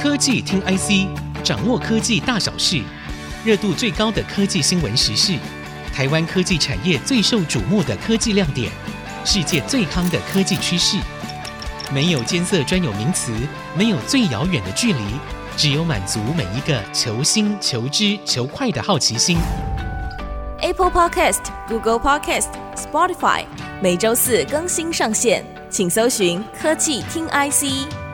科技听 IC，掌握科技大小事，热度最高的科技新闻时事，台湾科技产业最受瞩目的科技亮点，世界最夯的科技趋势。没有艰涩专有名词，没有最遥远的距离，只有满足每一个求新、求知、求快的好奇心。Apple Podcast、Google Podcast、Spotify，每周四更新上线，请搜寻科技听 IC。